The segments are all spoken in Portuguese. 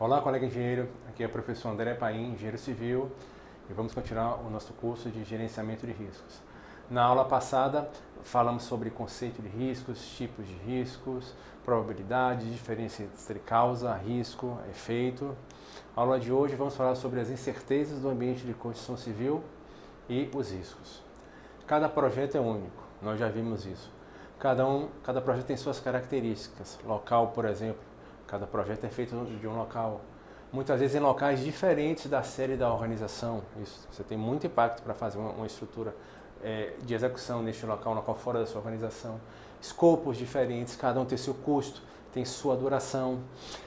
Olá, colega engenheiro. Aqui é o professor André Paim, engenheiro civil, e vamos continuar o nosso curso de gerenciamento de riscos. Na aula passada, falamos sobre conceito de riscos, tipos de riscos, probabilidade, diferença entre causa, risco, efeito. Na aula de hoje, vamos falar sobre as incertezas do ambiente de construção civil e os riscos. Cada projeto é único, nós já vimos isso. Cada, um, cada projeto tem suas características. Local, por exemplo, Cada projeto é feito de um local, muitas vezes em locais diferentes da série da organização. Isso, você tem muito impacto para fazer uma, uma estrutura é, de execução neste local, um local fora da sua organização. Escopos diferentes, cada um tem seu custo, tem sua duração,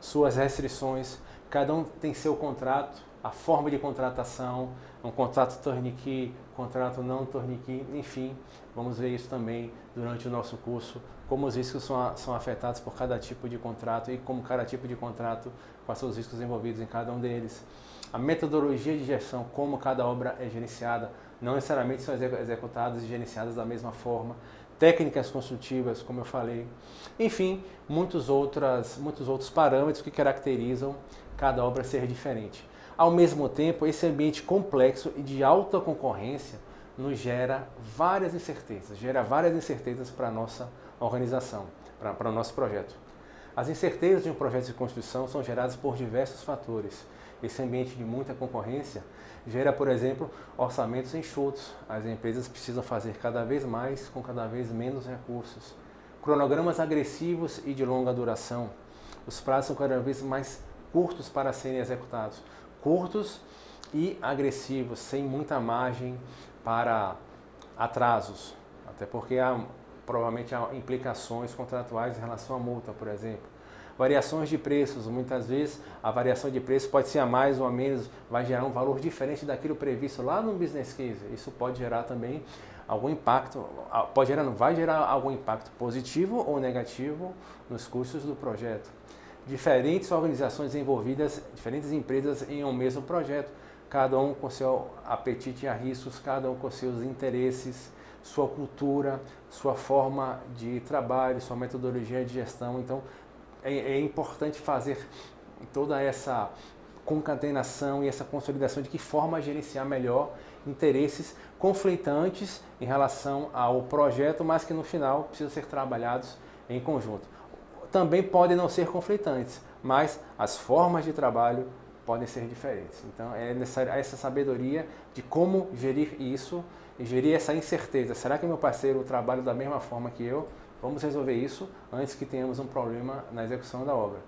suas restrições, cada um tem seu contrato, a forma de contratação, um contrato turnkey, contrato não turnkey, enfim, vamos ver isso também durante o nosso curso como os riscos são, são afetados por cada tipo de contrato e como cada tipo de contrato, quais são os riscos envolvidos em cada um deles. A metodologia de gestão, como cada obra é gerenciada, não necessariamente são executadas e gerenciadas da mesma forma. Técnicas construtivas, como eu falei. Enfim, muitos, outras, muitos outros parâmetros que caracterizam cada obra ser diferente. Ao mesmo tempo, esse ambiente complexo e de alta concorrência nos gera várias incertezas, gera várias incertezas para a nossa organização, para o nosso projeto. As incertezas de um projeto de construção são geradas por diversos fatores. Esse ambiente de muita concorrência gera, por exemplo, orçamentos enxutos. As empresas precisam fazer cada vez mais com cada vez menos recursos. Cronogramas agressivos e de longa duração. Os prazos são cada vez mais curtos para serem executados. Curtos e agressivos, sem muita margem para atrasos. Até porque há provavelmente há implicações contratuais em relação à multa, por exemplo. Variações de preços, muitas vezes a variação de preço pode ser a mais ou a menos, vai gerar um valor diferente daquilo previsto lá no business case. Isso pode gerar também algum impacto, pode gerar, não vai gerar algum impacto positivo ou negativo nos custos do projeto. Diferentes organizações envolvidas, diferentes empresas em um mesmo projeto, cada um com seu apetite a riscos, cada um com seus interesses sua cultura, sua forma de trabalho, sua metodologia de gestão. Então, é, é importante fazer toda essa concatenação e essa consolidação de que forma gerenciar melhor interesses conflitantes em relação ao projeto, mas que no final precisam ser trabalhados em conjunto. Também podem não ser conflitantes, mas as formas de trabalho podem ser diferentes. Então é necessária essa sabedoria de como gerir isso e gerir essa incerteza. Será que meu parceiro trabalha da mesma forma que eu? Vamos resolver isso antes que tenhamos um problema na execução da obra.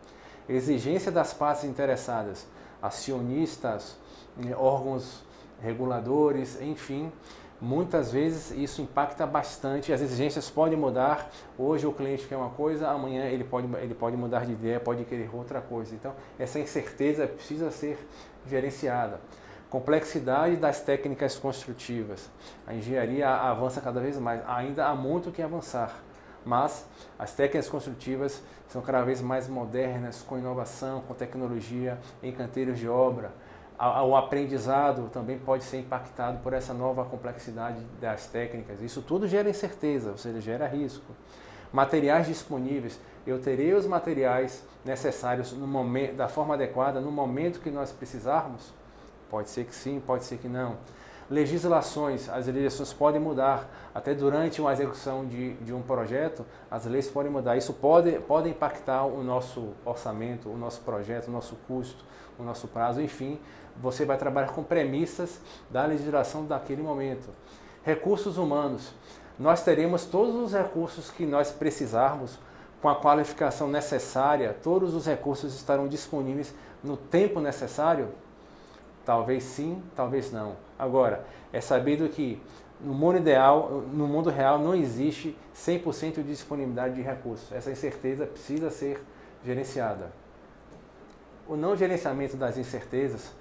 Exigência das partes interessadas, acionistas, eh, órgãos reguladores, enfim, muitas vezes isso impacta bastante. As exigências podem mudar. Hoje o cliente quer uma coisa, amanhã ele pode, ele pode mudar de ideia, pode querer outra coisa. Então, essa incerteza precisa ser gerenciada. Complexidade das técnicas construtivas. A engenharia avança cada vez mais. Ainda há muito que avançar, mas as técnicas construtivas são cada vez mais modernas, com inovação, com tecnologia, em canteiros de obra. O aprendizado também pode ser impactado por essa nova complexidade das técnicas. Isso tudo gera incerteza, ou seja, gera risco. Materiais disponíveis. Eu terei os materiais necessários no momento, da forma adequada no momento que nós precisarmos? Pode ser que sim, pode ser que não. Legislações, as legislações podem mudar. Até durante uma execução de, de um projeto, as leis podem mudar. Isso pode, pode impactar o nosso orçamento, o nosso projeto, o nosso custo, o nosso prazo, enfim. Você vai trabalhar com premissas da legislação daquele momento. Recursos humanos. Nós teremos todos os recursos que nós precisarmos com a qualificação necessária, todos os recursos estarão disponíveis no tempo necessário Talvez sim, talvez não. Agora, é sabido que no mundo ideal, no mundo real, não existe 100% de disponibilidade de recursos. Essa incerteza precisa ser gerenciada. O não gerenciamento das incertezas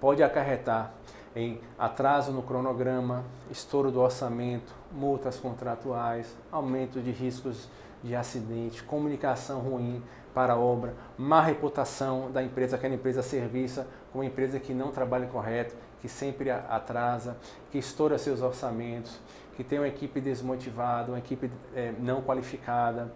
pode acarretar em atraso no cronograma, estouro do orçamento, multas contratuais, aumento de riscos de acidente, comunicação ruim para a obra, má reputação da empresa, aquela empresa serviça, uma empresa que não trabalha correto, que sempre atrasa, que estoura seus orçamentos, que tem uma equipe desmotivada, uma equipe é, não qualificada,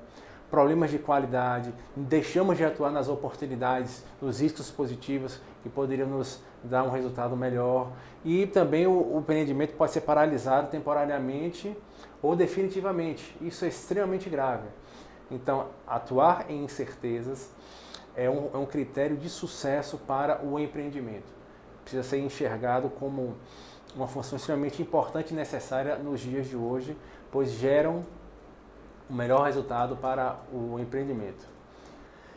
problemas de qualidade, deixamos de atuar nas oportunidades, nos riscos positivos que poderiam nos dar um resultado melhor. E também o, empreendimento pode ser paralisado temporariamente ou definitivamente. Isso é extremamente grave. Então, atuar em incertezas é um, é um critério de sucesso para o empreendimento. Precisa ser enxergado como uma função extremamente importante e necessária nos dias de hoje, pois geram o melhor resultado para o empreendimento.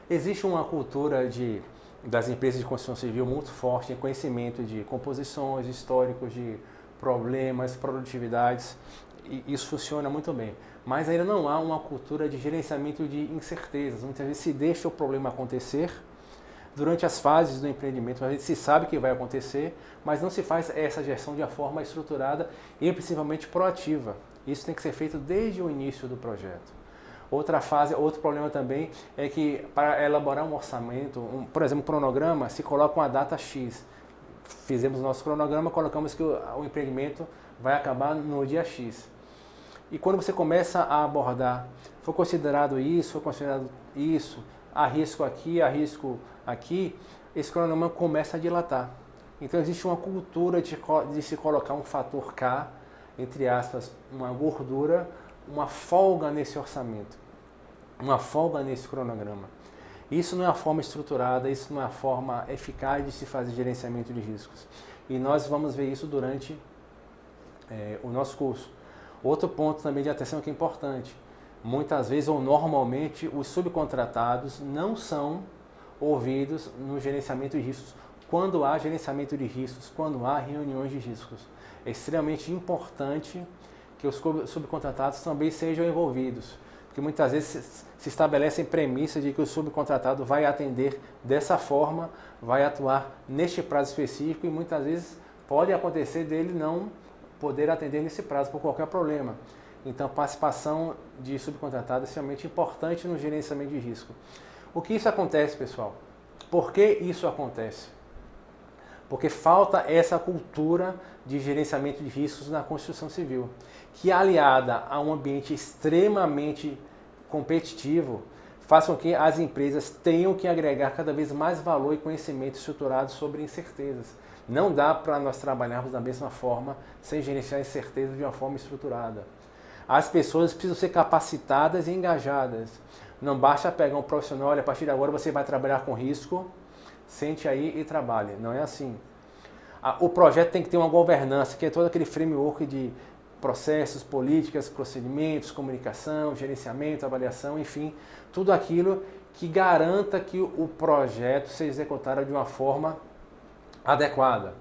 Existe uma cultura de, das empresas de construção civil muito forte em conhecimento de composições, históricos de problemas, produtividades, e isso funciona muito bem. Mas ainda não há uma cultura de gerenciamento de incertezas. Muitas vezes se deixa o problema acontecer durante as fases do empreendimento, a gente se sabe que vai acontecer, mas não se faz essa gestão de uma forma estruturada e principalmente proativa. Isso tem que ser feito desde o início do projeto. Outra fase, outro problema também é que para elaborar um orçamento, um, por exemplo, um cronograma, se coloca uma data X. Fizemos o nosso cronograma, colocamos que o, o empreendimento vai acabar no dia X. E quando você começa a abordar, foi considerado isso, foi considerado isso, há risco aqui, há risco aqui, esse cronograma começa a dilatar. Então existe uma cultura de, de se colocar um fator K, entre aspas, uma gordura, uma folga nesse orçamento, uma folga nesse cronograma. Isso não é a forma estruturada, isso não é a forma eficaz de se fazer gerenciamento de riscos. E nós vamos ver isso durante é, o nosso curso. Outro ponto também de atenção que é importante. Muitas vezes ou normalmente os subcontratados não são ouvidos no gerenciamento de riscos. Quando há gerenciamento de riscos, quando há reuniões de riscos, é extremamente importante que os subcontratados também sejam envolvidos, porque muitas vezes se estabelecem premissas de que o subcontratado vai atender dessa forma, vai atuar neste prazo específico e muitas vezes pode acontecer dele não poder atender nesse prazo por qualquer problema. Então, participação de subcontratados é extremamente importante no gerenciamento de risco. O que isso acontece, pessoal? Por que isso acontece? Porque falta essa cultura de gerenciamento de riscos na construção civil, que aliada a um ambiente extremamente competitivo, faz com que as empresas tenham que agregar cada vez mais valor e conhecimento estruturado sobre incertezas. Não dá para nós trabalharmos da mesma forma sem gerenciar incertezas de uma forma estruturada. As pessoas precisam ser capacitadas e engajadas. Não basta pegar um profissional, olha, a partir de agora você vai trabalhar com risco, sente aí e trabalhe. Não é assim. O projeto tem que ter uma governança, que é todo aquele framework de processos, políticas, procedimentos, comunicação, gerenciamento, avaliação, enfim, tudo aquilo que garanta que o projeto seja executado de uma forma adequada.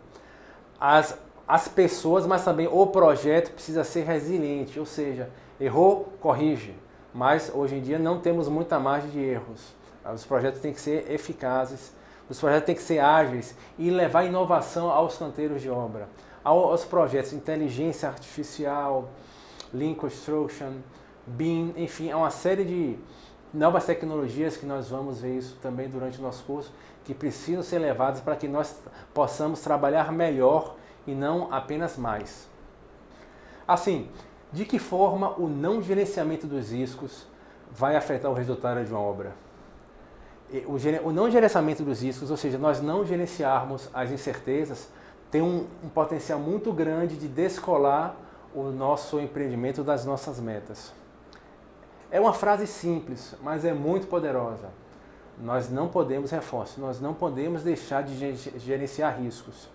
As, as pessoas, mas também o projeto precisa ser resiliente, ou seja, errou, corrige mas hoje em dia não temos muita margem de erros. Os projetos têm que ser eficazes, os projetos têm que ser ágeis e levar inovação aos canteiros de obra, aos projetos inteligência artificial, Lean Construction, BIM, enfim, é uma série de novas tecnologias que nós vamos ver isso também durante o nosso curso, que precisam ser levadas para que nós possamos trabalhar melhor e não apenas mais. Assim, de que forma o não gerenciamento dos riscos vai afetar o resultado de uma obra? O, não gerenciamento dos riscos, ou seja, nós não gerenciarmos as incertezas, tem um, um potencial muito grande de descolar o nosso empreendimento das nossas metas. É uma frase simples, mas é muito poderosa. Nós não podemos, reforço, nós não podemos deixar de gerenciar riscos.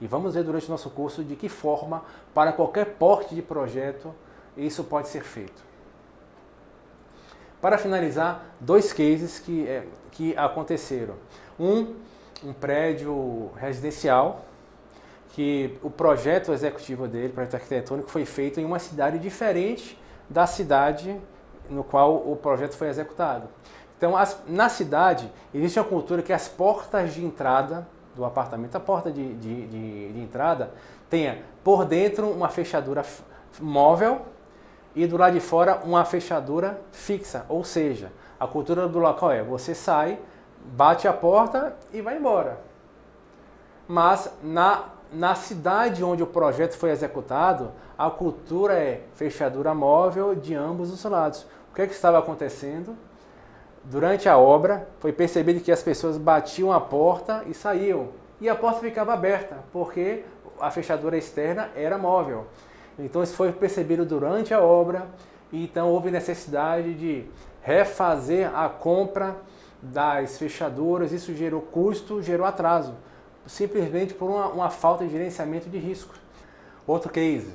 E vamos ver durante o nosso curso de que forma, para qualquer porte de projeto, isso pode ser feito. Para finalizar, dois cases que, é, que aconteceram. Um, um prédio residencial, que o projeto executivo dele, o projeto arquitetônico, foi feito em uma cidade diferente da cidade no qual o projeto foi executado. Então, as, na cidade, existe uma cultura que as portas de entrada do apartamento, a porta de, de, de, de entrada, tenha por dentro uma fechadura móvel e do lado de fora uma fechadura fixa. Ou seja, a cultura do local é você sai, bate a porta e vai embora. Mas na, na cidade onde o projeto foi executado, a cultura é fechadura móvel de ambos os lados. O que, é que estava acontecendo? durante a obra, foi percebido que as pessoas batiam a porta e saíam. E a porta ficava aberta, porque a fechadura externa era móvel. Então isso foi percebido durante a obra, e então houve necessidade de refazer a compra das fechaduras, isso gerou custo, gerou atraso, simplesmente por uma, uma falta de gerenciamento de risco. Outro case,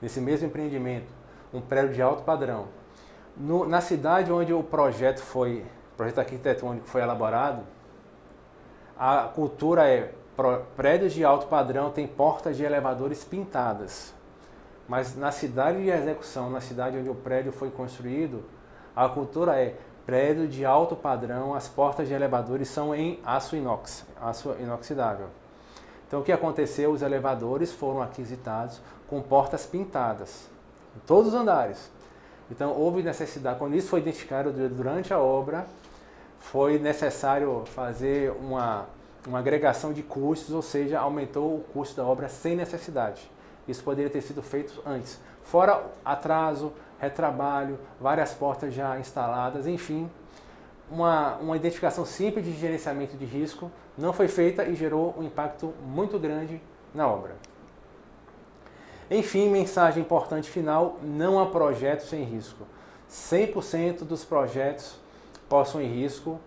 nesse mesmo empreendimento, um prédio de alto padrão. No, na cidade onde o projeto foi, projeto arquitetônico foi elaborado, a cultura é prédios de alto padrão têm portas de elevadores pintadas. Mas na cidade de execução, na cidade onde o prédio foi construído, a cultura é prédio de alto padrão, as portas de elevadores são em aço inox, aço inoxidável. Então o que aconteceu? Os elevadores foram aquisitados com portas pintadas, em todos os andares. Então houve necessidade, quando isso foi identificado durante a obra, foi necessário fazer uma, uma agregação de custos, ou seja, aumentou o custo da obra sem necessidade. Isso poderia ter sido feito antes. Fora atraso, retrabalho, várias portas já instaladas, enfim, uma, uma identificação simples de gerenciamento de risco não foi feita e gerou um impacto muito grande na obra. Enfim, mensagem importante final: não há projeto sem risco. 100% dos projetos possuem risco,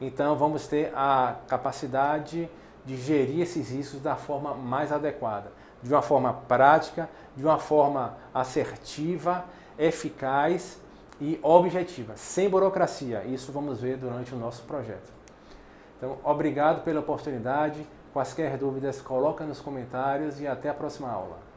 então vamos ter a capacidade de gerir esses riscos da forma mais adequada, de uma forma prática, de uma forma assertiva eficaz e objetiva, sem burocracia. Isso vamos ver durante o nosso projeto. Então, obrigado pela oportunidade. Quaisquer dúvidas, coloca nos comentários e até a próxima aula.